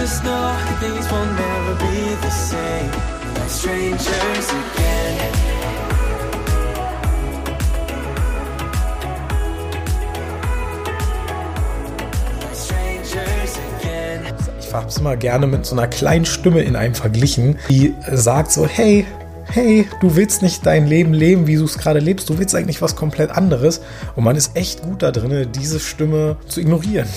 just know things will never be the same. Like strangers again. Ich habe es immer gerne mit so einer kleinen Stimme in einem verglichen, die sagt so, hey, hey, du willst nicht dein Leben leben, wie du es gerade lebst, du willst eigentlich was komplett anderes. Und man ist echt gut da drin, diese Stimme zu ignorieren.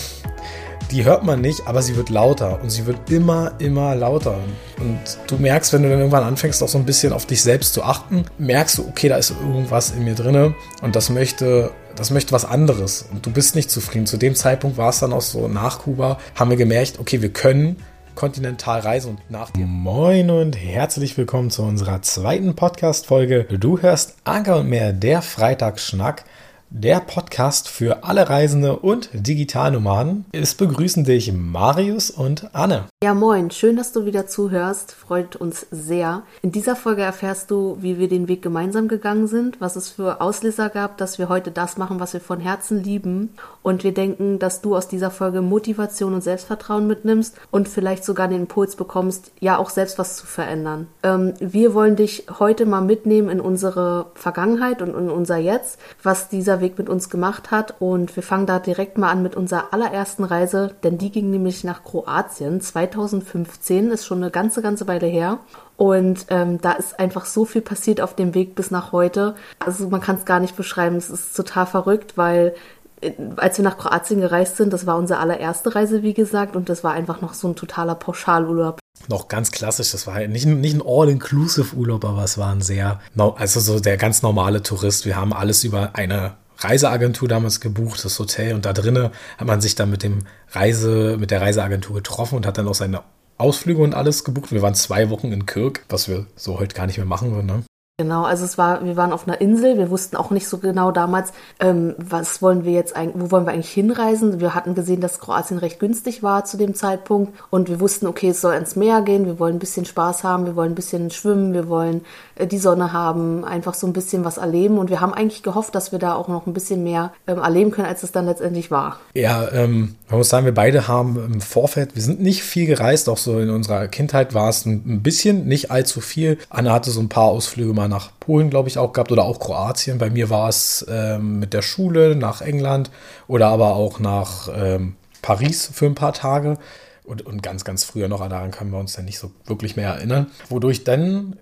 Die hört man nicht, aber sie wird lauter und sie wird immer, immer lauter. Und du merkst, wenn du dann irgendwann anfängst, auch so ein bisschen auf dich selbst zu achten, merkst du, okay, da ist irgendwas in mir drinne und das möchte, das möchte was anderes. Und du bist nicht zufrieden. Zu dem Zeitpunkt war es dann auch so nach Kuba, haben wir gemerkt, okay, wir können Kontinentalreise und nach dir. Moin und herzlich willkommen zu unserer zweiten Podcast-Folge. Du hörst Anker und mehr, der Freitagsschnack. Der Podcast für alle Reisende und Digitalnomaden. Es begrüßen dich Marius und Anne. Ja, moin, schön, dass du wieder zuhörst. Freut uns sehr. In dieser Folge erfährst du, wie wir den Weg gemeinsam gegangen sind, was es für Auslöser gab, dass wir heute das machen, was wir von Herzen lieben. Und wir denken, dass du aus dieser Folge Motivation und Selbstvertrauen mitnimmst und vielleicht sogar den Impuls bekommst, ja auch selbst was zu verändern. Ähm, wir wollen dich heute mal mitnehmen in unsere Vergangenheit und in unser Jetzt, was dieser Weg mit uns gemacht hat. Und wir fangen da direkt mal an mit unserer allerersten Reise, denn die ging nämlich nach Kroatien 2015, ist schon eine ganze, ganze Weile her. Und ähm, da ist einfach so viel passiert auf dem Weg bis nach heute. Also man kann es gar nicht beschreiben. Es ist total verrückt, weil äh, als wir nach Kroatien gereist sind, das war unsere allererste Reise, wie gesagt, und das war einfach noch so ein totaler Pauschalurlaub. Noch ganz klassisch, das war nicht, nicht ein All-Inclusive-Urlaub, aber es war ein sehr, also so der ganz normale Tourist. Wir haben alles über eine Reiseagentur damals gebucht, das Hotel, und da drinnen hat man sich dann mit dem Reise, mit der Reiseagentur getroffen und hat dann auch seine Ausflüge und alles gebucht. Wir waren zwei Wochen in Kirk, was wir so heute gar nicht mehr machen würden. Ne? Genau, also es war, wir waren auf einer Insel, wir wussten auch nicht so genau damals, ähm, was wollen wir jetzt eigentlich, wo wollen wir eigentlich hinreisen. Wir hatten gesehen, dass Kroatien recht günstig war zu dem Zeitpunkt und wir wussten, okay, es soll ins Meer gehen, wir wollen ein bisschen Spaß haben, wir wollen ein bisschen schwimmen, wir wollen äh, die Sonne haben, einfach so ein bisschen was erleben und wir haben eigentlich gehofft, dass wir da auch noch ein bisschen mehr ähm, erleben können, als es dann letztendlich war. Ja, ähm, man muss sagen, wir beide haben im Vorfeld, wir sind nicht viel gereist, auch so in unserer Kindheit war es ein bisschen, nicht allzu viel. Anna hatte so ein paar Ausflüge mal nach Polen, glaube ich, auch gehabt oder auch Kroatien. Bei mir war es ähm, mit der Schule nach England oder aber auch nach ähm, Paris für ein paar Tage. Und, und ganz, ganz früher noch, daran können wir uns dann nicht so wirklich mehr erinnern. Wodurch dann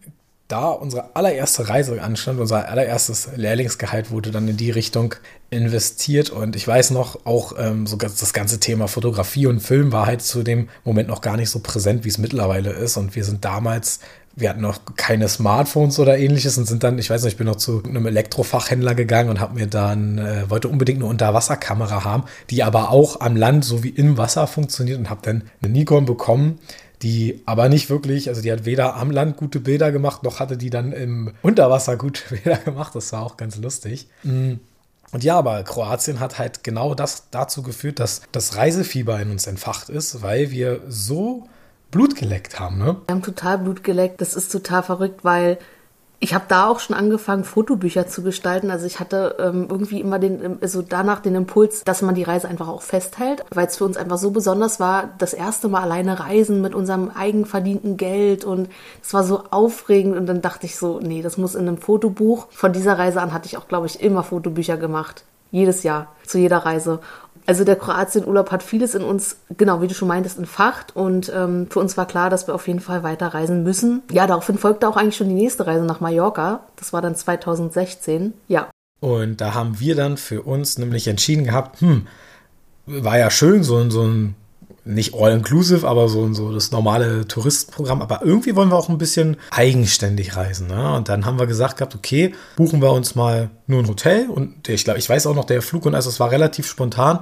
da unsere allererste Reise anstand, unser allererstes Lehrlingsgehalt wurde dann in die Richtung investiert und ich weiß noch, auch ähm, so das ganze Thema Fotografie und Film war halt zu dem Moment noch gar nicht so präsent, wie es mittlerweile ist und wir sind damals wir hatten noch keine Smartphones oder ähnliches und sind dann, ich weiß nicht, ich bin noch zu einem Elektrofachhändler gegangen und habe mir dann, äh, wollte unbedingt eine Unterwasserkamera haben, die aber auch am Land sowie im Wasser funktioniert und habe dann eine Nikon bekommen, die aber nicht wirklich, also die hat weder am Land gute Bilder gemacht, noch hatte die dann im Unterwasser gute Bilder gemacht. Das war auch ganz lustig. Mm. Und ja, aber Kroatien hat halt genau das dazu geführt, dass das Reisefieber in uns entfacht ist, weil wir so Blut geleckt haben, ne? Wir haben total Blut geleckt. Das ist total verrückt, weil ich habe da auch schon angefangen, Fotobücher zu gestalten. Also ich hatte ähm, irgendwie immer den, also danach den Impuls, dass man die Reise einfach auch festhält, weil es für uns einfach so besonders war, das erste Mal alleine reisen mit unserem eigenverdienten Geld und es war so aufregend und dann dachte ich so, nee, das muss in einem Fotobuch. Von dieser Reise an hatte ich auch, glaube ich, immer Fotobücher gemacht. Jedes Jahr, zu jeder Reise. Also der Kroatienurlaub hat vieles in uns, genau wie du schon meintest, entfacht und ähm, für uns war klar, dass wir auf jeden Fall weiterreisen müssen. Ja, daraufhin folgte auch eigentlich schon die nächste Reise nach Mallorca. Das war dann 2016. Ja. Und da haben wir dann für uns nämlich entschieden gehabt, hm, war ja schön, so, so ein nicht all-inclusive, aber so, so das normale Touristenprogramm. Aber irgendwie wollen wir auch ein bisschen eigenständig reisen. Ne? Und dann haben wir gesagt gehabt, okay, buchen wir uns mal nur ein Hotel. Und ich glaube, ich weiß auch noch, der Flug und also es war relativ spontan.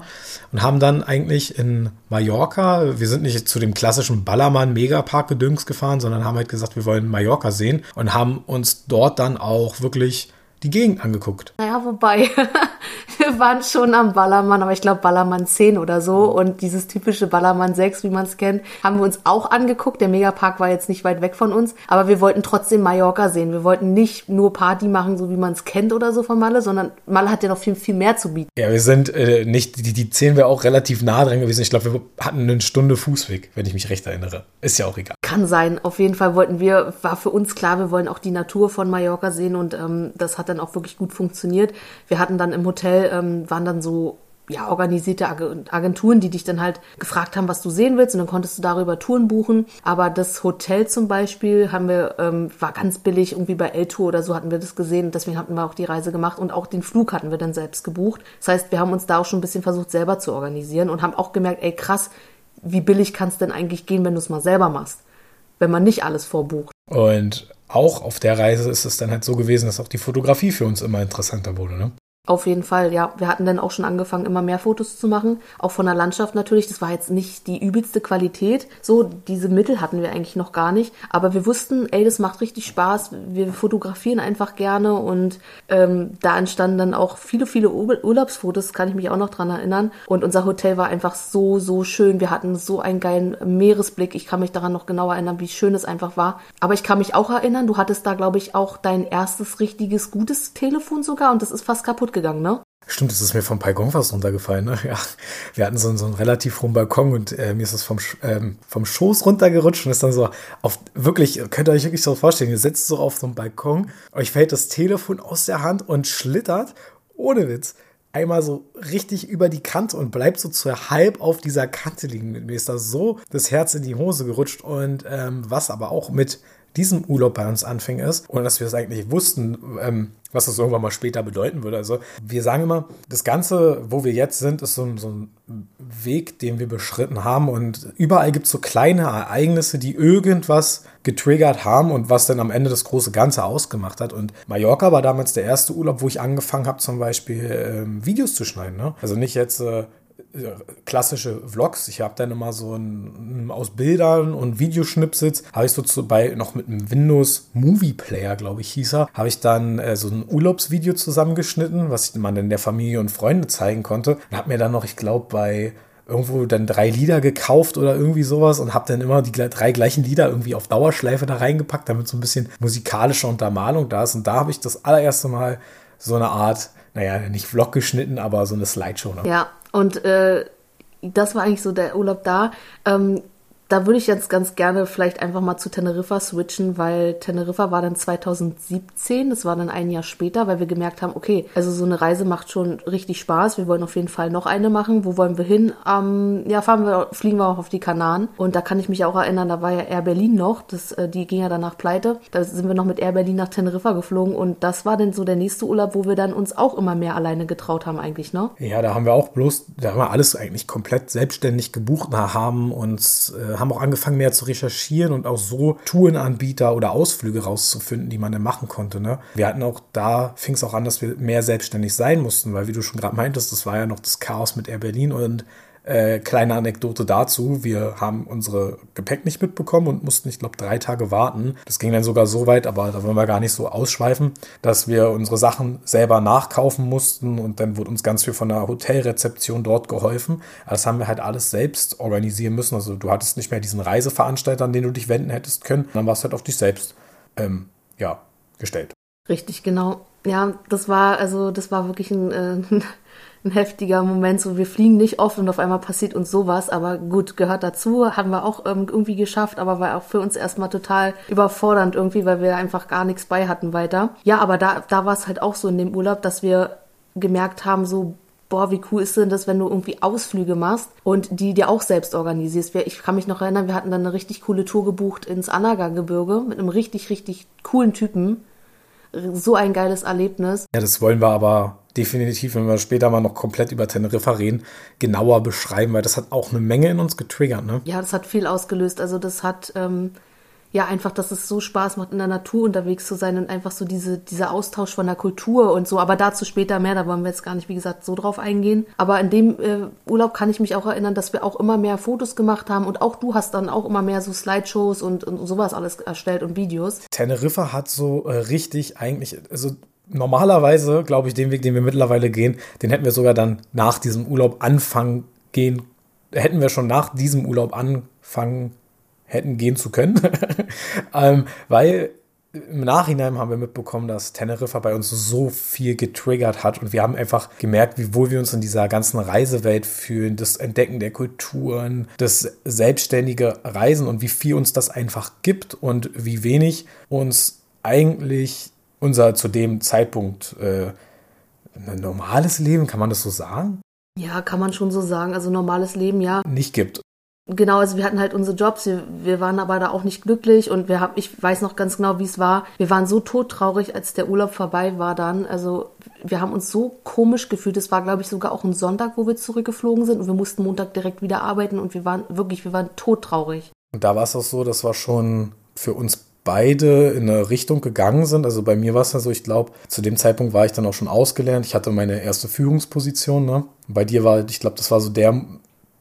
Und haben dann eigentlich in Mallorca, wir sind nicht zu dem klassischen Ballermann Megapark Gedüngs gefahren, sondern haben halt gesagt, wir wollen Mallorca sehen. Und haben uns dort dann auch wirklich die Gegend angeguckt. Naja, wobei, wir waren schon am Ballermann, aber ich glaube Ballermann 10 oder so. Und dieses typische Ballermann 6, wie man es kennt, haben wir uns auch angeguckt. Der Megapark war jetzt nicht weit weg von uns, aber wir wollten trotzdem Mallorca sehen. Wir wollten nicht nur Party machen, so wie man es kennt oder so von Malle, sondern Malle hat ja noch viel, viel mehr zu bieten. Ja, wir sind äh, nicht, die, die 10 wäre auch relativ nah dran gewesen. Ich glaube, wir hatten eine Stunde Fußweg, wenn ich mich recht erinnere. Ist ja auch egal. Kann sein. Auf jeden Fall wollten wir, war für uns klar, wir wollen auch die Natur von Mallorca sehen und ähm, das hat dann auch wirklich gut funktioniert. Wir hatten dann im Hotel, ähm, waren dann so ja, organisierte Agenturen, die dich dann halt gefragt haben, was du sehen willst und dann konntest du darüber Touren buchen. Aber das Hotel zum Beispiel haben wir, ähm, war ganz billig, irgendwie bei L-Tour oder so hatten wir das gesehen und deswegen hatten wir auch die Reise gemacht und auch den Flug hatten wir dann selbst gebucht. Das heißt, wir haben uns da auch schon ein bisschen versucht, selber zu organisieren und haben auch gemerkt, ey krass, wie billig kann es denn eigentlich gehen, wenn du es mal selber machst, wenn man nicht alles vorbucht. Und auch auf der Reise ist es dann halt so gewesen, dass auch die Fotografie für uns immer interessanter wurde. Ne? Auf jeden Fall, ja. Wir hatten dann auch schon angefangen, immer mehr Fotos zu machen. Auch von der Landschaft natürlich. Das war jetzt nicht die übelste Qualität. So, diese Mittel hatten wir eigentlich noch gar nicht. Aber wir wussten, ey, das macht richtig Spaß. Wir fotografieren einfach gerne. Und ähm, da entstanden dann auch viele, viele Urlaubsfotos, kann ich mich auch noch dran erinnern. Und unser Hotel war einfach so, so schön. Wir hatten so einen geilen Meeresblick. Ich kann mich daran noch genau erinnern, wie schön es einfach war. Aber ich kann mich auch erinnern, du hattest da, glaube ich, auch dein erstes richtiges, gutes Telefon sogar. Und das ist fast kaputt gegangen, ne? Stimmt, es ist mir vom Balkon fast runtergefallen. Ne? Ja, wir hatten so, so einen relativ hohen Balkon und äh, mir ist es vom, ähm, vom Schoß runtergerutscht und ist dann so auf, wirklich, könnt ihr euch wirklich so vorstellen, ihr sitzt so auf so einem Balkon, euch fällt das Telefon aus der Hand und schlittert, ohne Witz, einmal so richtig über die Kante und bleibt so zur halb auf dieser Kante liegen. Mir ist da so das Herz in die Hose gerutscht und ähm, was aber auch mit diesem Urlaub bei uns anfing ist, ohne dass wir es eigentlich wussten, ähm, was das irgendwann mal später bedeuten würde. Also wir sagen immer, das Ganze, wo wir jetzt sind, ist so ein, so ein Weg, den wir beschritten haben und überall gibt es so kleine Ereignisse, die irgendwas getriggert haben und was dann am Ende das große Ganze ausgemacht hat. Und Mallorca war damals der erste Urlaub, wo ich angefangen habe, zum Beispiel ähm, Videos zu schneiden. Ne? Also nicht jetzt äh, klassische Vlogs. Ich habe dann immer so ein, aus Bildern und Videoschnipsels, habe ich so zu, bei noch mit einem Windows Movie Player, glaube ich, hieß er, habe ich dann äh, so ein Urlaubsvideo zusammengeschnitten, was man dann der Familie und Freunde zeigen konnte. Und habe mir dann noch, ich glaube, bei irgendwo dann drei Lieder gekauft oder irgendwie sowas und habe dann immer die drei gleichen Lieder irgendwie auf Dauerschleife da reingepackt, damit so ein bisschen musikalische Untermalung da ist. Und da habe ich das allererste Mal so eine Art, naja, nicht Vlog geschnitten, aber so eine Slideshow. Ne? Ja, und äh, das war eigentlich so der Urlaub da. Ähm, da würde ich jetzt ganz gerne vielleicht einfach mal zu Teneriffa switchen, weil Teneriffa war dann 2017, das war dann ein Jahr später, weil wir gemerkt haben, okay, also so eine Reise macht schon richtig Spaß. Wir wollen auf jeden Fall noch eine machen. Wo wollen wir hin? Ähm, ja, fahren wir, fliegen wir auch auf die Kanaren. Und da kann ich mich auch erinnern, da war ja Air Berlin noch, das, äh, die ging ja danach pleite. Da sind wir noch mit Air Berlin nach Teneriffa geflogen und das war dann so der nächste Urlaub, wo wir dann uns auch immer mehr alleine getraut haben eigentlich, ne? Ja, da haben wir auch bloß, da haben wir alles eigentlich komplett selbstständig gebucht, haben uns äh, haben auch angefangen mehr zu recherchieren und auch so Tourenanbieter oder Ausflüge rauszufinden, die man dann machen konnte. Ne? Wir hatten auch da, fing es auch an, dass wir mehr selbstständig sein mussten, weil wie du schon gerade meintest, das war ja noch das Chaos mit Air Berlin und äh, kleine Anekdote dazu. Wir haben unsere Gepäck nicht mitbekommen und mussten, ich glaube, drei Tage warten. Das ging dann sogar so weit, aber da wollen wir gar nicht so ausschweifen, dass wir unsere Sachen selber nachkaufen mussten und dann wurde uns ganz viel von der Hotelrezeption dort geholfen. Das haben wir halt alles selbst organisieren müssen. Also du hattest nicht mehr diesen Reiseveranstalter, an den du dich wenden hättest können. Dann warst du halt auf dich selbst ähm, ja, gestellt. Richtig, genau. Ja, das war, also das war wirklich ein, äh, ein heftiger Moment. So, wir fliegen nicht oft und auf einmal passiert uns sowas, aber gut, gehört dazu, haben wir auch ähm, irgendwie geschafft, aber war auch für uns erstmal total überfordernd irgendwie, weil wir einfach gar nichts bei hatten weiter. Ja, aber da, da war es halt auch so in dem Urlaub, dass wir gemerkt haben, so, boah, wie cool ist denn das, wenn du irgendwie Ausflüge machst und die dir auch selbst organisierst. Ich kann mich noch erinnern, wir hatten dann eine richtig coole Tour gebucht ins Anaga-Gebirge mit einem richtig, richtig coolen Typen. So ein geiles Erlebnis. Ja, das wollen wir aber definitiv, wenn wir später mal noch komplett über Teneriffa reden, genauer beschreiben, weil das hat auch eine Menge in uns getriggert. Ne? Ja, das hat viel ausgelöst. Also das hat ähm, ja einfach, dass es so Spaß macht, in der Natur unterwegs zu sein und einfach so diese, dieser Austausch von der Kultur und so. Aber dazu später mehr, da wollen wir jetzt gar nicht, wie gesagt, so drauf eingehen. Aber in dem äh, Urlaub kann ich mich auch erinnern, dass wir auch immer mehr Fotos gemacht haben und auch du hast dann auch immer mehr so Slideshows und, und sowas alles erstellt und Videos. Teneriffa hat so äh, richtig eigentlich, also normalerweise, glaube ich, den Weg, den wir mittlerweile gehen, den hätten wir sogar dann nach diesem Urlaub anfangen gehen, hätten wir schon nach diesem Urlaub anfangen hätten gehen zu können, ähm, weil im Nachhinein haben wir mitbekommen, dass Teneriffa bei uns so viel getriggert hat und wir haben einfach gemerkt, wie wohl wir uns in dieser ganzen Reisewelt fühlen, das Entdecken der Kulturen, das selbstständige Reisen und wie viel uns das einfach gibt und wie wenig uns eigentlich unser zu dem Zeitpunkt äh, ein normales Leben, kann man das so sagen? Ja, kann man schon so sagen. Also normales Leben, ja. Nicht gibt. Genau, also wir hatten halt unsere Jobs, wir, wir waren aber da auch nicht glücklich und wir haben, ich weiß noch ganz genau, wie es war. Wir waren so todtraurig, als der Urlaub vorbei war dann. Also wir haben uns so komisch gefühlt. Es war, glaube ich, sogar auch ein Sonntag, wo wir zurückgeflogen sind und wir mussten Montag direkt wieder arbeiten und wir waren wirklich, wir waren todtraurig. Und da war es auch so, das war schon für uns beide in eine Richtung gegangen sind. Also bei mir war es ja so, ich glaube, zu dem Zeitpunkt war ich dann auch schon ausgelernt. Ich hatte meine erste Führungsposition. Ne? Bei dir war, ich glaube, das war so der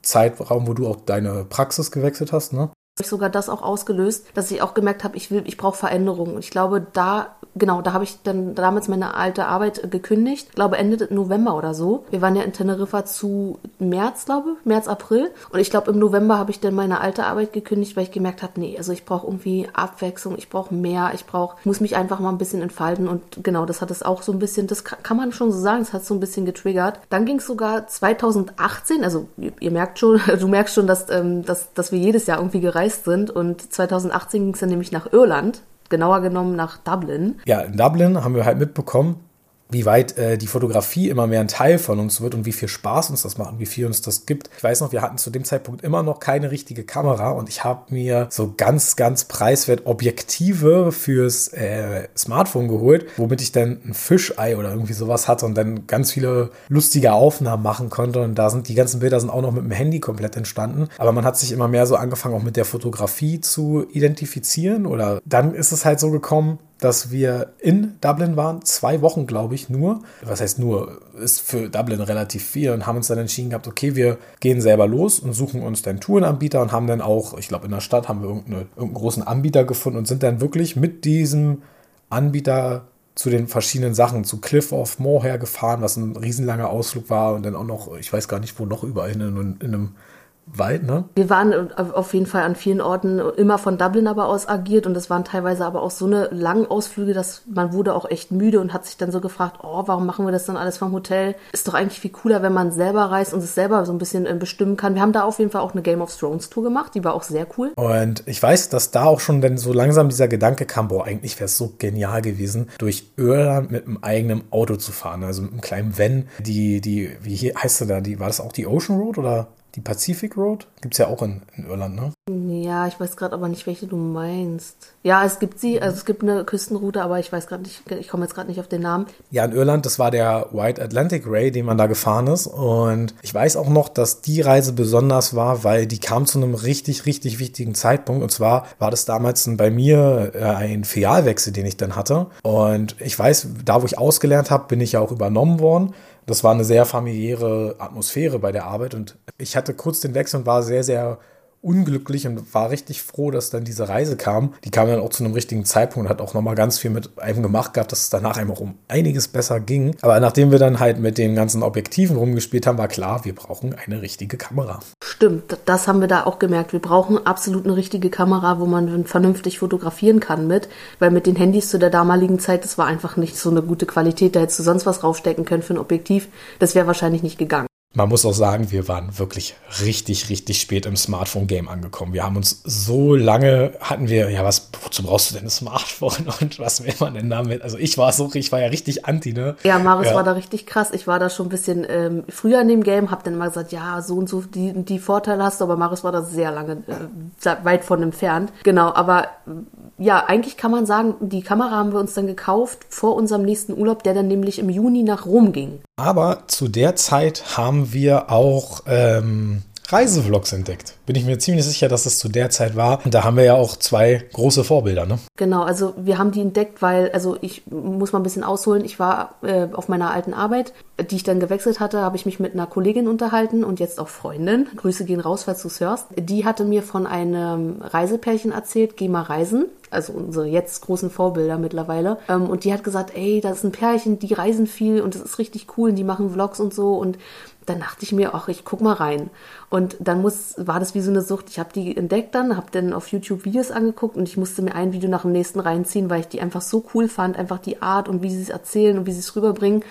Zeitraum, wo du auch deine Praxis gewechselt hast, ne? ich sogar das auch ausgelöst, dass ich auch gemerkt habe, ich ich brauche Veränderungen. Ich glaube, da, genau, da habe ich dann damals meine alte Arbeit gekündigt. Ich glaube Ende November oder so. Wir waren ja in Teneriffa zu März, glaube März, April. Und ich glaube, im November habe ich dann meine alte Arbeit gekündigt, weil ich gemerkt habe, nee, also ich brauche irgendwie Abwechslung, ich brauche mehr, ich brauche, muss mich einfach mal ein bisschen entfalten. Und genau, das hat es auch so ein bisschen, das kann man schon so sagen, das hat so ein bisschen getriggert. Dann ging es sogar 2018, also ihr, ihr, merkt schon, du merkst schon, dass, ähm, dass, dass wir jedes Jahr irgendwie gereist sind. Und 2018 ging es dann nämlich nach Irland, genauer genommen nach Dublin. Ja, in Dublin haben wir halt mitbekommen, wie weit äh, die Fotografie immer mehr ein Teil von uns wird und wie viel Spaß uns das macht und wie viel uns das gibt. Ich weiß noch, wir hatten zu dem Zeitpunkt immer noch keine richtige Kamera und ich habe mir so ganz, ganz preiswert Objektive fürs äh, Smartphone geholt, womit ich dann ein Fischei oder irgendwie sowas hatte und dann ganz viele lustige Aufnahmen machen konnte. Und da sind die ganzen Bilder sind auch noch mit dem Handy komplett entstanden. Aber man hat sich immer mehr so angefangen, auch mit der Fotografie zu identifizieren. Oder dann ist es halt so gekommen, dass wir in Dublin waren, zwei Wochen, glaube ich, nur. Was heißt nur? Ist für Dublin relativ viel und haben uns dann entschieden gehabt, okay, wir gehen selber los und suchen uns dann Tourenanbieter und haben dann auch, ich glaube, in der Stadt haben wir irgendeinen großen Anbieter gefunden und sind dann wirklich mit diesem Anbieter zu den verschiedenen Sachen, zu Cliff of Moher gefahren, was ein riesenlanger Ausflug war und dann auch noch, ich weiß gar nicht, wo noch überall in, in einem weit, ne? Wir waren auf jeden Fall an vielen Orten immer von Dublin aber aus agiert und es waren teilweise aber auch so eine langen Ausflüge, dass man wurde auch echt müde und hat sich dann so gefragt, oh, warum machen wir das dann alles vom Hotel? Ist doch eigentlich viel cooler, wenn man selber reist und es selber so ein bisschen äh, bestimmen kann. Wir haben da auf jeden Fall auch eine Game of Thrones Tour gemacht, die war auch sehr cool. Und ich weiß, dass da auch schon dann so langsam dieser Gedanke kam, boah, eigentlich wäre es so genial gewesen, durch Irland mit einem eigenen Auto zu fahren, also mit einem kleinen Van, die, die, wie heißt du da, die, war das auch die Ocean Road oder? Die Pacific Road gibt es ja auch in, in, Irland, ne? Ja, ich weiß gerade aber nicht, welche du meinst. Ja, es gibt sie, also es gibt eine Küstenroute, aber ich weiß gerade nicht, ich komme jetzt gerade nicht auf den Namen. Ja, in Irland, das war der White Atlantic Ray, den man da gefahren ist. Und ich weiß auch noch, dass die Reise besonders war, weil die kam zu einem richtig, richtig wichtigen Zeitpunkt. Und zwar war das damals bei mir äh, ein Filialwechsel, den ich dann hatte. Und ich weiß, da wo ich ausgelernt habe, bin ich ja auch übernommen worden. Das war eine sehr familiäre Atmosphäre bei der Arbeit und ich hatte kurz den Wechsel und war sehr, sehr unglücklich und war richtig froh, dass dann diese Reise kam. Die kam dann auch zu einem richtigen Zeitpunkt und hat auch nochmal ganz viel mit einem gemacht gehabt, dass es danach einfach um einiges besser ging. Aber nachdem wir dann halt mit den ganzen Objektiven rumgespielt haben, war klar, wir brauchen eine richtige Kamera. Stimmt, das haben wir da auch gemerkt. Wir brauchen absolut eine richtige Kamera, wo man vernünftig fotografieren kann mit, weil mit den Handys zu der damaligen Zeit, das war einfach nicht so eine gute Qualität. Da hättest du sonst was raufstecken können für ein Objektiv. Das wäre wahrscheinlich nicht gegangen. Man muss auch sagen, wir waren wirklich richtig, richtig spät im Smartphone-Game angekommen. Wir haben uns so lange, hatten wir, ja, was, wozu brauchst du denn ein Smartphone und was will man denn damit? Also ich war so, ich war ja richtig anti, ne? Ja, Maris ja. war da richtig krass. Ich war da schon ein bisschen ähm, früher in dem Game, hab dann immer gesagt, ja, so und so die, die Vorteile hast du, aber Maris war da sehr lange äh, weit von entfernt. Genau, aber ja, eigentlich kann man sagen, die Kamera haben wir uns dann gekauft vor unserem nächsten Urlaub, der dann nämlich im Juni nach Rom ging. Aber zu der Zeit haben wir auch ähm, Reisevlogs entdeckt. Bin ich mir ziemlich sicher, dass es zu der Zeit war. Und da haben wir ja auch zwei große Vorbilder, ne? Genau, also wir haben die entdeckt, weil, also ich muss mal ein bisschen ausholen. Ich war äh, auf meiner alten Arbeit, die ich dann gewechselt hatte, habe ich mich mit einer Kollegin unterhalten und jetzt auch Freundin. Grüße gehen raus, falls du es hörst. Die hatte mir von einem Reisepärchen erzählt, geh mal reisen also unsere jetzt großen Vorbilder mittlerweile. Ähm, und die hat gesagt, ey, das ist ein Pärchen, die reisen viel und das ist richtig cool und die machen Vlogs und so. Und dann dachte ich mir, ach, ich guck mal rein. Und dann muss, war das wie so eine Sucht. Ich habe die entdeckt dann, habe dann auf YouTube Videos angeguckt und ich musste mir ein Video nach dem nächsten reinziehen, weil ich die einfach so cool fand, einfach die Art und wie sie es erzählen und wie sie es rüberbringen.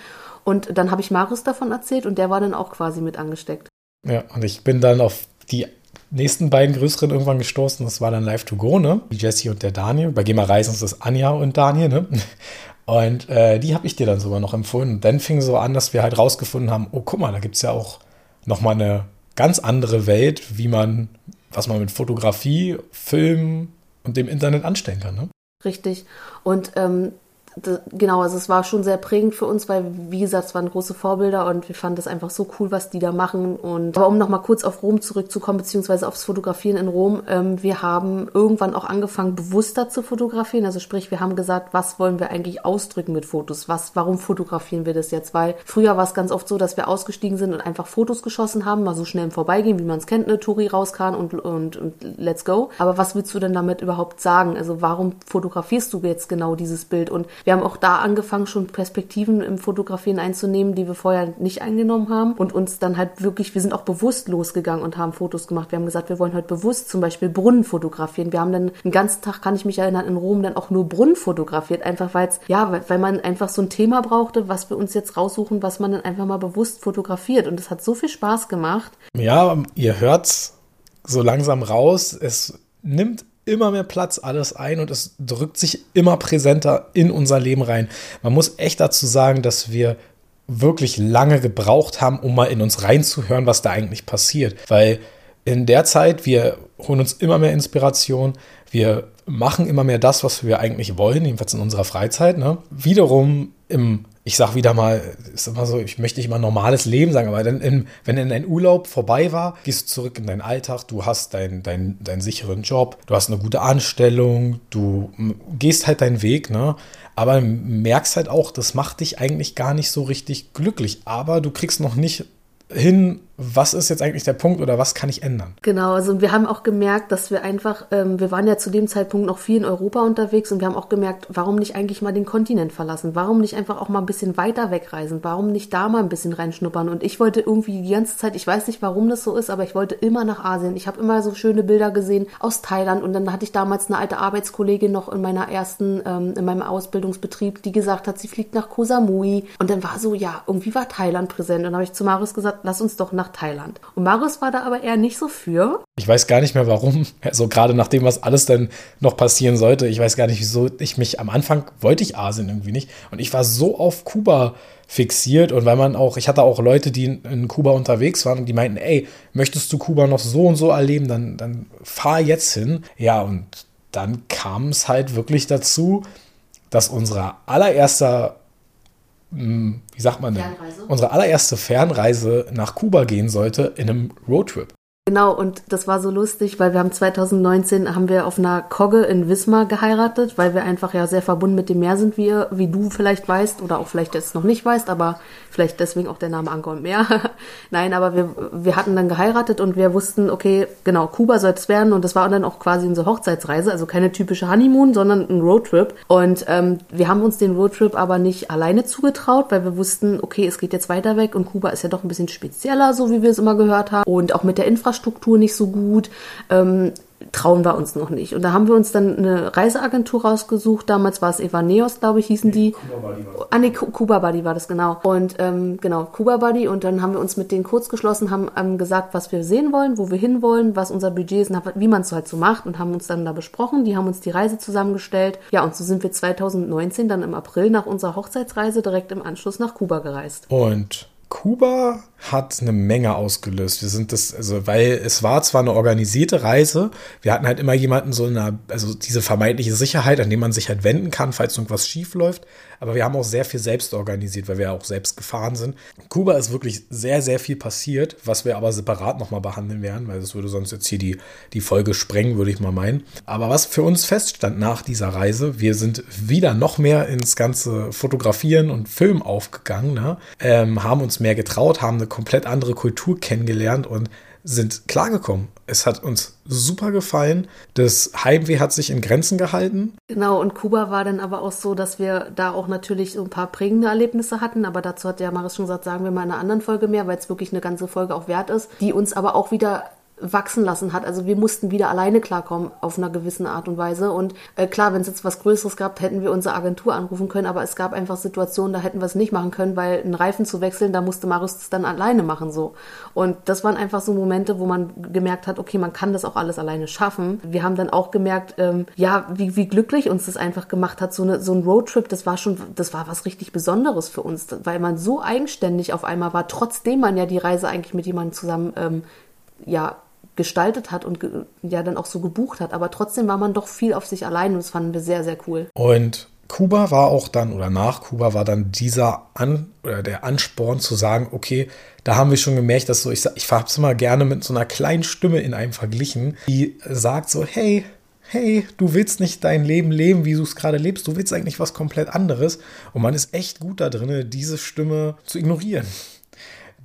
Und dann habe ich Marius davon erzählt und der war dann auch quasi mit angesteckt. Ja, und ich bin dann auf die nächsten beiden größeren irgendwann gestoßen. Das war dann Live to Go, ne? Die Jessie und der Daniel. Bei GEMA Reisen ist das Anja und Daniel, ne? Und äh, die habe ich dir dann sogar noch empfohlen. Und dann fing so an, dass wir halt rausgefunden haben, oh, guck mal, da gibt es ja auch nochmal eine ganz andere Welt, wie man, was man mit Fotografie, Film und dem Internet anstellen kann. Ne? Richtig. Und ähm, genau, also es war schon sehr prägend für uns, weil, wie gesagt, es waren große Vorbilder und wir fanden das einfach so cool, was die da machen. Und aber um nochmal kurz auf Rom zurückzukommen, beziehungsweise aufs Fotografieren in Rom, ähm, wir haben irgendwann auch angefangen, bewusster zu fotografieren. Also sprich, wir haben gesagt, was wollen wir eigentlich ausdrücken mit Fotos? Was, warum fotografieren wir das jetzt? Weil früher war es ganz oft so, dass wir ausgestiegen sind und einfach Fotos geschossen haben, mal so schnell im Vorbeigehen, wie man es kennt, eine Touri rauskam und, und, und let's go. Aber was willst du denn damit überhaupt sagen? Also warum fotografierst du jetzt genau dieses Bild? Und wir haben auch da angefangen, schon Perspektiven im Fotografieren einzunehmen, die wir vorher nicht eingenommen haben und uns dann halt wirklich, wir sind auch bewusst losgegangen und haben Fotos gemacht. Wir haben gesagt, wir wollen heute bewusst zum Beispiel Brunnen fotografieren. Wir haben dann einen ganzen Tag, kann ich mich erinnern, in Rom dann auch nur Brunnen fotografiert, einfach weil es, ja, weil man einfach so ein Thema brauchte, was wir uns jetzt raussuchen, was man dann einfach mal bewusst fotografiert. Und es hat so viel Spaß gemacht. Ja, ihr hört's so langsam raus. Es nimmt immer mehr Platz alles ein und es drückt sich immer präsenter in unser Leben rein. Man muss echt dazu sagen, dass wir wirklich lange gebraucht haben, um mal in uns reinzuhören, was da eigentlich passiert. Weil in der Zeit, wir holen uns immer mehr Inspiration, wir machen immer mehr das, was wir eigentlich wollen, jedenfalls in unserer Freizeit. Ne? Wiederum im ich sag wieder mal, ist immer so, ich möchte nicht immer normales Leben sagen, aber dann in, wenn in dein Urlaub vorbei war, gehst du zurück in deinen Alltag, du hast deinen dein, dein sicheren Job, du hast eine gute Anstellung, du gehst halt deinen Weg, ne? Aber merkst halt auch, das macht dich eigentlich gar nicht so richtig glücklich. Aber du kriegst noch nicht hin, was ist jetzt eigentlich der Punkt oder was kann ich ändern? Genau, also wir haben auch gemerkt, dass wir einfach, ähm, wir waren ja zu dem Zeitpunkt noch viel in Europa unterwegs und wir haben auch gemerkt, warum nicht eigentlich mal den Kontinent verlassen? Warum nicht einfach auch mal ein bisschen weiter wegreisen? Warum nicht da mal ein bisschen reinschnuppern? Und ich wollte irgendwie die ganze Zeit, ich weiß nicht, warum das so ist, aber ich wollte immer nach Asien. Ich habe immer so schöne Bilder gesehen aus Thailand und dann hatte ich damals eine alte Arbeitskollegin noch in meiner ersten, ähm, in meinem Ausbildungsbetrieb, die gesagt hat, sie fliegt nach Koh Samui und dann war so, ja, irgendwie war Thailand präsent und dann habe ich zu Marius gesagt, lass uns doch nach nach Thailand. Und Marius war da aber eher nicht so für. Ich weiß gar nicht mehr warum. Also gerade nach dem, was alles dann noch passieren sollte. Ich weiß gar nicht, wieso ich mich am Anfang wollte ich Asien irgendwie nicht. Und ich war so auf Kuba fixiert und weil man auch, ich hatte auch Leute, die in, in, Kuba unterwegs waren und die meinten, ey, möchtest du Kuba noch so und so erleben, dann, dann fahr jetzt hin. Ja, und dann kam es halt wirklich dazu, dass unser allererster wie sagt man denn, Fernreise? unsere allererste Fernreise nach Kuba gehen sollte in einem Roadtrip. Genau, und das war so lustig, weil wir haben 2019 haben wir auf einer Kogge in Wismar geheiratet, weil wir einfach ja sehr verbunden mit dem Meer sind, wie, wie du vielleicht weißt oder auch vielleicht jetzt noch nicht weißt, aber vielleicht deswegen auch der Name Anker und Meer. Nein, aber wir, wir hatten dann geheiratet und wir wussten, okay, genau, Kuba soll es werden und das war dann auch quasi unsere Hochzeitsreise, also keine typische Honeymoon, sondern ein Roadtrip. Und ähm, wir haben uns den Roadtrip aber nicht alleine zugetraut, weil wir wussten, okay, es geht jetzt weiter weg und Kuba ist ja doch ein bisschen spezieller, so wie wir es immer gehört haben und auch mit der Infrastruktur Infrastruktur nicht so gut. Ähm, trauen wir uns noch nicht. Und da haben wir uns dann eine Reiseagentur rausgesucht. Damals war es Evaneos, glaube ich, hießen die. Ah, nee, Kuba Buddy war das, genau. Und ähm, genau, Kuba Buddy. Und dann haben wir uns mit denen kurz geschlossen, haben ähm, gesagt, was wir sehen wollen, wo wir hinwollen, was unser Budget ist, wie man es halt so macht und haben uns dann da besprochen. Die haben uns die Reise zusammengestellt. Ja, und so sind wir 2019 dann im April nach unserer Hochzeitsreise direkt im Anschluss nach Kuba gereist. Und Kuba hat eine Menge ausgelöst. Wir sind das, also, weil es war zwar eine organisierte Reise, wir hatten halt immer jemanden so in einer, also diese vermeintliche Sicherheit, an dem man sich halt wenden kann, falls irgendwas schief läuft. Aber wir haben auch sehr viel selbst organisiert, weil wir auch selbst gefahren sind. In Kuba ist wirklich sehr, sehr viel passiert, was wir aber separat nochmal behandeln werden, weil das würde sonst jetzt hier die, die Folge sprengen, würde ich mal meinen. Aber was für uns feststand nach dieser Reise, wir sind wieder noch mehr ins ganze Fotografieren und Film aufgegangen, ne? ähm, haben uns mehr getraut, haben eine komplett andere Kultur kennengelernt und sind klargekommen. Es hat uns super gefallen. Das Heimweh hat sich in Grenzen gehalten. Genau, und Kuba war dann aber auch so, dass wir da auch natürlich so ein paar prägende Erlebnisse hatten, aber dazu hat ja Maris schon gesagt, sagen wir mal in einer anderen Folge mehr, weil es wirklich eine ganze Folge auch wert ist, die uns aber auch wieder wachsen lassen hat. Also wir mussten wieder alleine klarkommen auf einer gewissen Art und Weise. Und äh, klar, wenn es jetzt was Größeres gab, hätten wir unsere Agentur anrufen können, aber es gab einfach Situationen, da hätten wir es nicht machen können, weil einen Reifen zu wechseln, da musste Marius es dann alleine machen so. Und das waren einfach so Momente, wo man gemerkt hat, okay, man kann das auch alles alleine schaffen. Wir haben dann auch gemerkt, ähm, ja, wie, wie glücklich uns das einfach gemacht hat. So, eine, so ein Roadtrip, das war schon, das war was richtig Besonderes für uns, weil man so eigenständig auf einmal war, trotzdem man ja die Reise eigentlich mit jemandem zusammen ähm, ja gestaltet hat und ja dann auch so gebucht hat. Aber trotzdem war man doch viel auf sich allein und das fanden wir sehr, sehr cool. Und Kuba war auch dann, oder nach Kuba war dann dieser An, oder der Ansporn zu sagen, okay, da haben wir schon gemerkt, dass so, ich, ich habe es immer gerne mit so einer kleinen Stimme in einem verglichen, die sagt so, hey, hey, du willst nicht dein Leben leben, wie du es gerade lebst, du willst eigentlich was komplett anderes. Und man ist echt gut da drin, diese Stimme zu ignorieren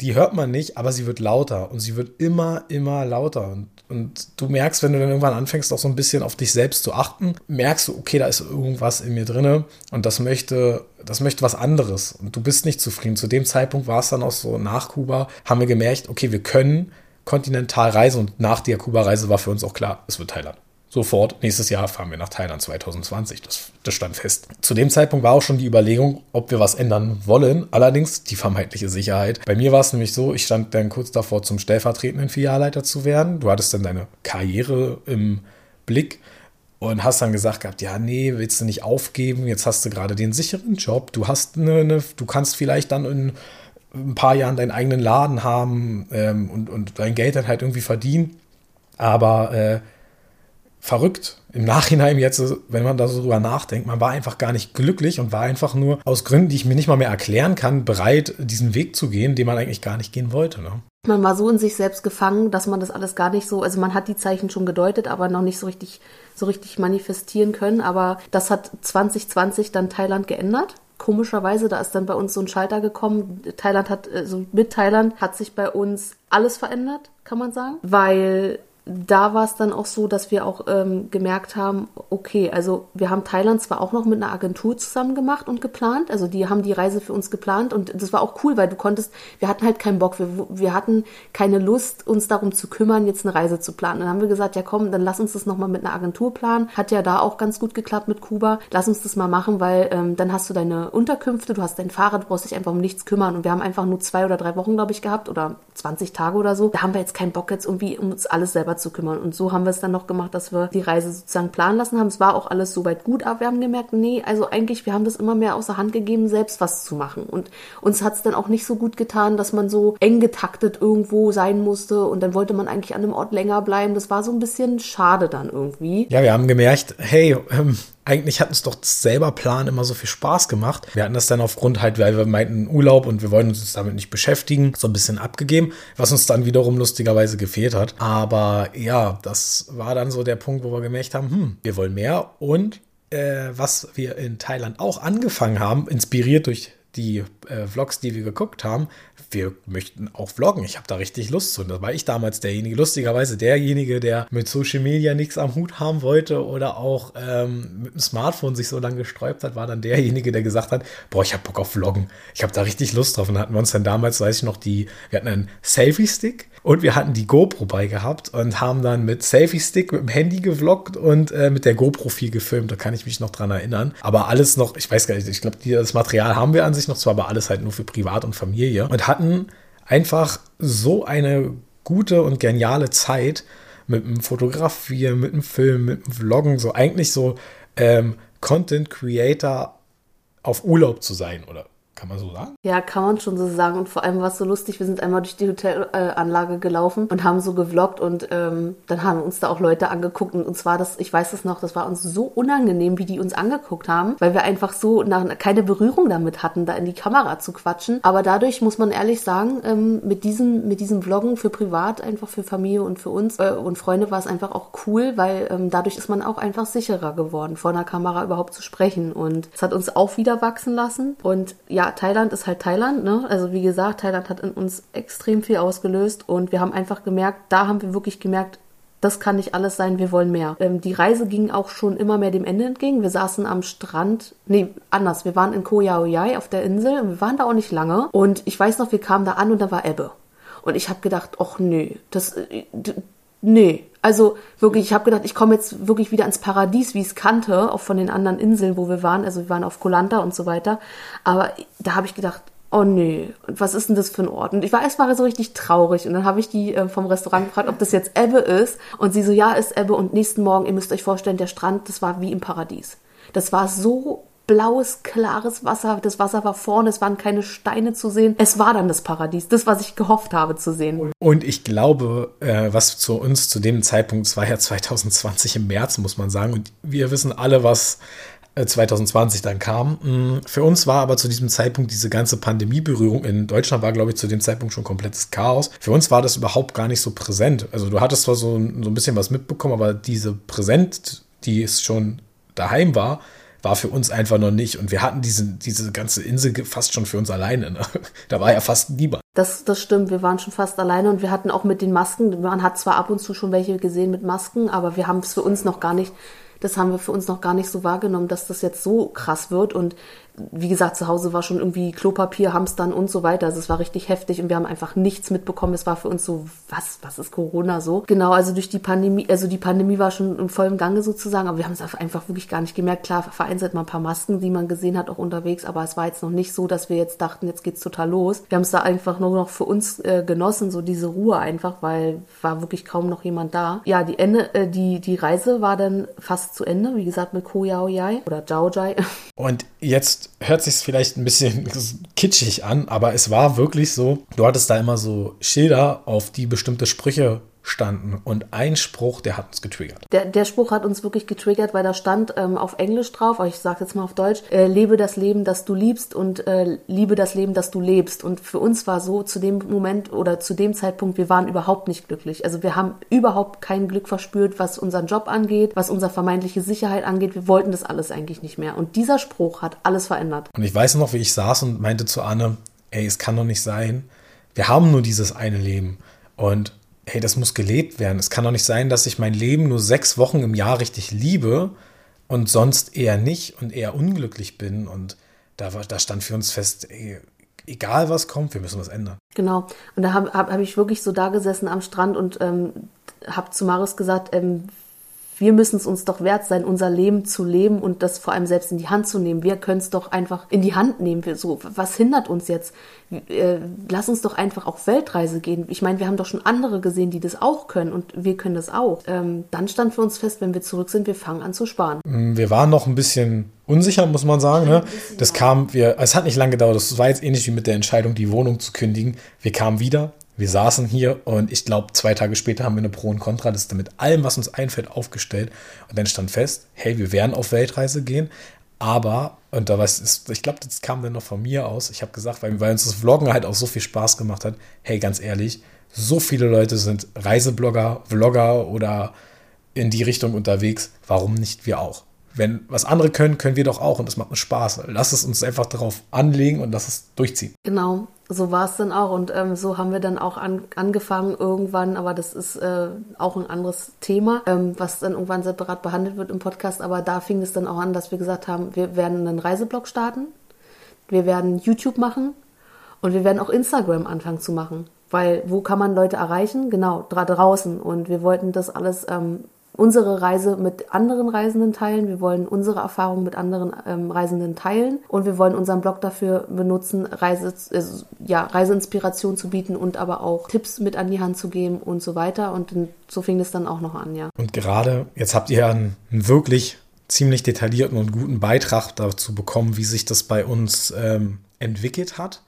die hört man nicht, aber sie wird lauter und sie wird immer, immer lauter. Und, und du merkst, wenn du dann irgendwann anfängst, auch so ein bisschen auf dich selbst zu achten, merkst du, okay, da ist irgendwas in mir drin und das möchte, das möchte was anderes. Und du bist nicht zufrieden. Zu dem Zeitpunkt war es dann auch so, nach Kuba haben wir gemerkt, okay, wir können kontinental reisen und nach der Kuba-Reise war für uns auch klar, es wird Thailand sofort, nächstes Jahr fahren wir nach Thailand 2020. Das, das stand fest. Zu dem Zeitpunkt war auch schon die Überlegung, ob wir was ändern wollen. Allerdings die vermeintliche Sicherheit. Bei mir war es nämlich so, ich stand dann kurz davor, zum stellvertretenden Filialleiter zu werden. Du hattest dann deine Karriere im Blick und hast dann gesagt gehabt, ja, nee, willst du nicht aufgeben? Jetzt hast du gerade den sicheren Job. Du hast eine, eine du kannst vielleicht dann in ein paar Jahren deinen eigenen Laden haben ähm, und, und dein Geld dann halt irgendwie verdienen. Aber äh, verrückt. Im Nachhinein jetzt, wenn man da so drüber nachdenkt, man war einfach gar nicht glücklich und war einfach nur aus Gründen, die ich mir nicht mal mehr erklären kann, bereit, diesen Weg zu gehen, den man eigentlich gar nicht gehen wollte. Ne? Man war so in sich selbst gefangen, dass man das alles gar nicht so, also man hat die Zeichen schon gedeutet, aber noch nicht so richtig, so richtig manifestieren können. Aber das hat 2020 dann Thailand geändert komischerweise, da ist dann bei uns so ein Schalter gekommen. Thailand hat, also mit Thailand hat sich bei uns alles verändert, kann man sagen, weil da war es dann auch so, dass wir auch ähm, gemerkt haben, okay, also wir haben Thailand zwar auch noch mit einer Agentur zusammen gemacht und geplant, also die haben die Reise für uns geplant und das war auch cool, weil du konntest, wir hatten halt keinen Bock, wir, wir hatten keine Lust, uns darum zu kümmern, jetzt eine Reise zu planen. Dann haben wir gesagt, ja komm, dann lass uns das nochmal mit einer Agentur planen. Hat ja da auch ganz gut geklappt mit Kuba. Lass uns das mal machen, weil ähm, dann hast du deine Unterkünfte, du hast dein Fahrrad, du brauchst dich einfach um nichts kümmern und wir haben einfach nur zwei oder drei Wochen, glaube ich, gehabt oder 20 Tage oder so. Da haben wir jetzt keinen Bock jetzt irgendwie, um uns alles selber zu kümmern. Und so haben wir es dann noch gemacht, dass wir die Reise sozusagen planen lassen haben. Es war auch alles soweit gut, aber wir haben gemerkt, nee, also eigentlich, wir haben das immer mehr außer Hand gegeben, selbst was zu machen. Und uns hat es dann auch nicht so gut getan, dass man so eng getaktet irgendwo sein musste und dann wollte man eigentlich an einem Ort länger bleiben. Das war so ein bisschen schade dann irgendwie. Ja, wir haben gemerkt, hey, ähm, eigentlich hat uns doch selber Plan immer so viel Spaß gemacht. Wir hatten das dann aufgrund halt, weil wir meinten Urlaub und wir wollen uns damit nicht beschäftigen, so ein bisschen abgegeben, was uns dann wiederum lustigerweise gefehlt hat. Aber ja, das war dann so der Punkt, wo wir gemerkt haben, hm, wir wollen mehr. Und äh, was wir in Thailand auch angefangen haben, inspiriert durch die äh, Vlogs, die wir geguckt haben, wir möchten auch vloggen. Ich habe da richtig Lust zu. Und da war ich damals derjenige, lustigerweise derjenige, der mit Social Media nichts am Hut haben wollte oder auch ähm, mit dem Smartphone sich so lange gesträubt hat, war dann derjenige, der gesagt hat, boah, ich habe Bock auf Vloggen. Ich habe da richtig Lust drauf. Und hatten wir uns dann damals, weiß ich noch, die, wir hatten einen Selfie-Stick und wir hatten die GoPro bei gehabt und haben dann mit Selfie-Stick mit dem Handy gevloggt und äh, mit der GoPro viel gefilmt. Da kann ich mich noch dran erinnern. Aber alles noch, ich weiß gar nicht, ich glaube, das Material haben wir an sich noch zwar, aber alles halt nur für Privat und Familie. Und hatten einfach so eine gute und geniale Zeit mit dem Fotografieren, mit dem Film, mit dem Vloggen, so eigentlich so ähm, Content Creator auf Urlaub zu sein oder Kann man so sagen? Ja, kann man schon so sagen. Und vor allem war es so lustig, wir sind einmal durch die Hotelanlage gelaufen und haben so gevloggt und ähm, dann haben uns da auch Leute angeguckt und uns war das, ich weiß es noch, das war uns so unangenehm, wie die uns angeguckt haben, weil wir einfach so nach, keine Berührung damit hatten, da in die Kamera zu quatschen. Aber dadurch muss man ehrlich sagen, ähm, mit diesem, mit diesem Vloggen für privat, einfach für Familie und für uns äh, und Freunde war es einfach auch cool, weil ähm, dadurch ist man auch einfach sicherer geworden, vor einer Kamera überhaupt zu sprechen. Und es hat uns auch wieder wachsen lassen. Und ja, Thailand ist halt Thailand, ne? Also wie gesagt, Thailand hat in uns extrem viel ausgelöst und wir haben einfach gemerkt, da haben wir wirklich gemerkt, das kann nicht alles sein, wir wollen mehr. Ähm, die Reise ging auch schon immer mehr dem Ende entgegen. Wir saßen am Strand, nee, anders, wir waren in Koh Yai auf der Insel und wir waren da auch nicht lange. Und ich weiß noch, wir kamen da an und da war Ebbe. Und ich habe gedacht, ach nee, das, äh, nee. Also wirklich, ich habe gedacht, ich komme jetzt wirklich wieder ins Paradies, wie ich es kannte, auch von den anderen Inseln, wo wir waren. Also wir waren auf Kolanta und so weiter. Aber da habe ich gedacht, oh nee, was ist denn das für ein Ort? Und ich war erstmal so richtig traurig. Und dann habe ich die äh, vom Restaurant gefragt, ob das jetzt Ebbe ist. Und sie so, ja, ist Ebbe. Und nächsten Morgen, ihr müsst euch vorstellen, der Strand, das war wie im Paradies. Das war so blaues, klares Wasser. Das Wasser war vorne, es waren keine Steine zu sehen. Es war dann das Paradies, das, was ich gehofft habe zu sehen. Und ich glaube, äh, was zu uns zu dem Zeitpunkt, es war ja 2020 im März, muss man sagen, und wir wissen alle, was 2020 äh, dann kam. Mm, für uns war aber zu diesem Zeitpunkt diese ganze Pandemieberührung in Deutschland war, glaube ich, zu dem Zeitpunkt schon komplettes Chaos. Für uns war das überhaupt gar nicht so präsent. Also du hattest zwar so, so ein bisschen was mitbekommen, aber diese Präsent, die es schon daheim war, war für uns einfach noch nicht. Und wir hatten diese, diese ganze Insel fast schon für uns alleine. Ne? Da war ja fast niemand. Das, das stimmt, wir waren schon fast alleine und wir hatten auch mit den Masken, man hat zwar ab und zu schon welche gesehen mit Masken, aber wir haben es für uns noch gar nicht das haben wir für uns noch gar nicht so wahrgenommen, dass das jetzt so krass wird. Und wie gesagt, zu Hause war schon irgendwie Klopapier, Hamstern und so weiter. Also es war richtig heftig und wir haben einfach nichts mitbekommen. Es war für uns so, was, was ist Corona so? Genau, also durch die Pandemie, also die Pandemie war schon im vollen Gange sozusagen, aber wir haben es einfach wirklich gar nicht gemerkt. Klar, vereinzelt mal ein paar Masken, die man gesehen hat, auch unterwegs, aber es war jetzt noch nicht so, dass wir jetzt dachten, jetzt geht's total los. Wir haben es da einfach nur noch für uns äh, genossen, so diese Ruhe einfach, weil war wirklich kaum noch jemand da. Ja, die Ende, äh, die, die Reise war dann fast zu Ende, wie gesagt, mit Ko Yao Yai oder Zhao Jai. Und jetzt hört sich vielleicht ein bisschen kitschig an, aber es war wirklich so, du hattest da immer so Schilder, auf die bestimmte Sprüche standen. Und ein Spruch, der hat uns getriggert. Der, der Spruch hat uns wirklich getriggert, weil da stand ähm, auf Englisch drauf, aber ich sage jetzt mal auf Deutsch, äh, lebe das Leben, das du liebst und äh, liebe das Leben, das du lebst. Und für uns war so zu dem Moment oder zu dem Zeitpunkt, wir waren überhaupt nicht glücklich. Also wir haben überhaupt kein Glück verspürt, was unseren Job angeht, was unsere vermeintliche Sicherheit angeht. Wir wollten das alles eigentlich nicht mehr. Und dieser Spruch hat alles verändert. Und ich weiß noch, wie ich saß und meinte zu Anne, ey, es kann doch nicht sein. Wir haben nur dieses eine Leben. Und hey, das muss gelebt werden. Es kann doch nicht sein, dass ich mein Leben nur sechs Wochen im Jahr richtig liebe und sonst eher nicht und eher unglücklich bin. Und da, da stand für uns fest, ey, egal was kommt, wir müssen was ändern. Genau. Und da habe hab, hab ich wirklich so da gesessen am Strand und ähm, habe zu Marius gesagt, ähm, wir müssen es uns doch wert sein, unser Leben zu leben und das vor allem selbst in die Hand zu nehmen. Wir können es doch einfach in die Hand nehmen. so, was hindert uns jetzt? Äh, lass uns doch einfach auf Weltreise gehen. Ich meine, wir haben doch schon andere gesehen, die das auch können und wir können das auch. Ähm, dann stand für uns fest, wenn wir zurück sind, wir fangen an zu sparen. Mm, wir waren noch ein bisschen unsicher, muss man sagen. Ne? Das kam, wir, es hat nicht lange gedauert. Das war jetzt ähnlich wie mit der Entscheidung, die Wohnung zu kündigen. Wir kamen wieder, wir saßen hier und ich glaube, zwei Tage später haben wir eine Pro- und Kontraliste mit allem, was uns einfällt, aufgestellt. Und dann stand fest, hey, wir werden auf Weltreise gehen. Aber, und da weiß ich glaube, das kam dann noch von mir aus. Ich habe gesagt, weil, weil uns das Vloggen halt auch so viel Spaß gemacht hat. Hey, ganz ehrlich, so viele Leute sind Reiseblogger, Vlogger oder in die Richtung unterwegs. Warum nicht wir auch? Wenn was andere können, können wir doch auch und das macht uns Spaß. Lass es uns einfach darauf anlegen und lass es durchziehen. Genau so war es dann auch und ähm, so haben wir dann auch an, angefangen irgendwann, aber das ist äh, auch ein anderes Thema, ähm, was dann irgendwann separat behandelt wird im Podcast. Aber da fing es dann auch an, dass wir gesagt haben, wir werden einen Reiseblog starten, wir werden YouTube machen und wir werden auch Instagram anfangen zu machen. Weil wo kann man Leute erreichen? Genau, da draußen. Und wir wollten das alles ähm, unsere Reise mit anderen Reisenden teilen. Wir wollen unsere Erfahrungen mit anderen ähm, Reisenden teilen und wir wollen unseren Blog dafür benutzen, Reise, äh, ja, Reiseinspiration zu bieten und aber auch Tipps mit an die Hand zu geben und so weiter. Und so fing es dann auch noch an, ja. Und gerade jetzt habt ihr einen, einen wirklich ziemlich detaillierten und guten Beitrag dazu bekommen, wie sich das bei uns ähm, entwickelt hat.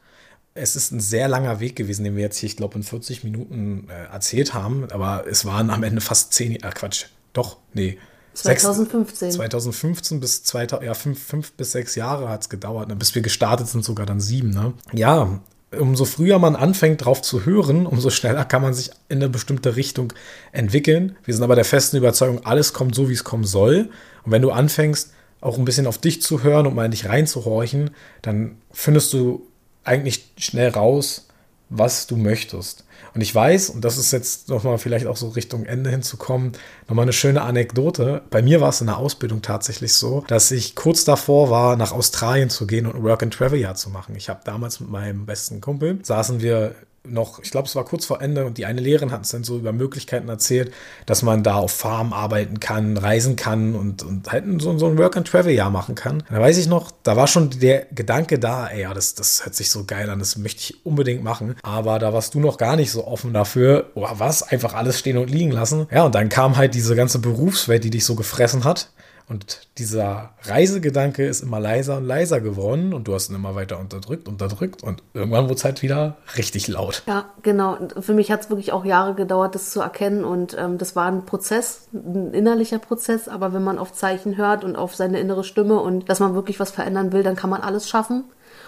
Es ist ein sehr langer Weg gewesen, den wir jetzt hier, ich glaube, in 40 Minuten äh, erzählt haben. Aber es waren am Ende fast zehn, äh, Quatsch, doch, nee. 2015. 2015 bis 2000, ja, fünf, fünf bis sechs Jahre hat es gedauert, ne? bis wir gestartet sind, sogar dann sieben. Ne? Ja, umso früher man anfängt, drauf zu hören, umso schneller kann man sich in eine bestimmte Richtung entwickeln. Wir sind aber der festen Überzeugung, alles kommt so, wie es kommen soll. Und wenn du anfängst, auch ein bisschen auf dich zu hören und mal in dich reinzuhorchen, dann findest du eigentlich schnell raus, was du möchtest. Und ich weiß, und das ist jetzt nochmal vielleicht auch so Richtung Ende hinzukommen, nochmal eine schöne Anekdote. Bei mir war es in der Ausbildung tatsächlich so, dass ich kurz davor war, nach Australien zu gehen und ein Work-and-Travel-Jahr zu machen. Ich habe damals mit meinem besten Kumpel, saßen wir noch, ich glaube, es war kurz vor Ende und die eine Lehrerin hat uns dann so über Möglichkeiten erzählt, dass man da auf Farm arbeiten kann, reisen kann und, und halt so, so ein Work-and-Travel-Jahr machen kann. Da weiß ich noch, da war schon der Gedanke da, ey, ja, das, das hört sich so geil an, das möchte ich unbedingt machen. Aber da warst du noch gar nicht so offen dafür. Oh, was? Einfach alles stehen und liegen lassen. Ja, und dann kam halt diese ganze Berufswelt, die dich so gefressen hat. Und dieser Reisegedanke ist immer leiser und leiser geworden und du hast ihn immer weiter unterdrückt, unterdrückt und irgendwann wurde es halt wieder richtig laut. Ja, genau. Und für mich hat es wirklich auch Jahre gedauert, das zu erkennen und ähm, das war ein Prozess, ein innerlicher Prozess, aber wenn man auf Zeichen hört und auf seine innere Stimme und dass man wirklich was verändern will, dann kann man alles schaffen.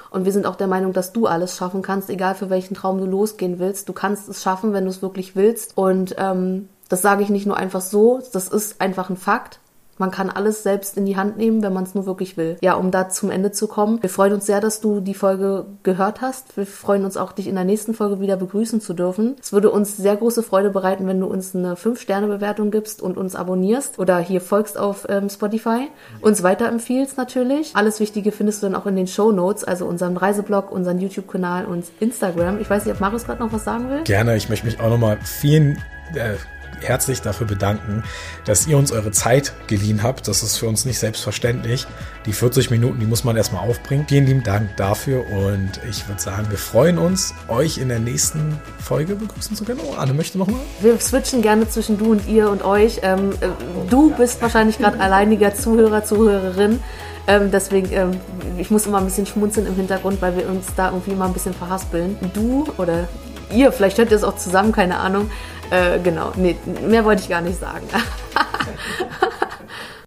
Und wir sind auch der Meinung, dass du alles schaffen kannst, egal für welchen Traum du losgehen willst. Du kannst es schaffen, wenn du es wirklich willst. Und ähm, das sage ich nicht nur einfach so, das ist einfach ein Fakt. Man kann alles selbst in die Hand nehmen, wenn man es nur wirklich will. Ja, um da zum Ende zu kommen. Wir freuen uns sehr, dass du die Folge gehört hast. Wir freuen uns auch, dich in der nächsten Folge wieder begrüßen zu dürfen. Es würde uns sehr große Freude bereiten, wenn du uns eine 5-Sterne-Bewertung gibst und uns abonnierst oder hier folgst auf ähm, Spotify. Uns weiterempfiehlst natürlich. Alles Wichtige findest du dann auch in den Show Notes, also unseren Reiseblog, unseren YouTube-Kanal und Instagram. Ich weiß nicht, ob Marius gerade noch was sagen will. Gerne, ich möchte mich auch nochmal vielen äh, herzlich dafür bedanken, dass ihr uns eure Zeit geliehen habt. Das ist für uns nicht selbstverständlich. Die 40 Minuten, die muss man erstmal aufbringen. Vielen lieben Dank dafür und ich würde sagen, wir freuen uns, euch in der nächsten Folge begrüßen zu können. Oh, Anne möchte nochmal. Wir switchen gerne zwischen du und ihr und euch. Ähm, äh, du bist wahrscheinlich gerade alleiniger Zuhörer, Zuhörerin. Ähm, deswegen, ähm, ich muss immer ein bisschen schmunzeln im Hintergrund, weil wir uns da irgendwie immer ein bisschen verhaspeln. Du oder ihr, vielleicht hört ihr es auch zusammen, keine Ahnung. Äh, genau, nee, mehr wollte ich gar nicht sagen.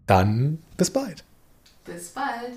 Dann bis bald. Bis bald.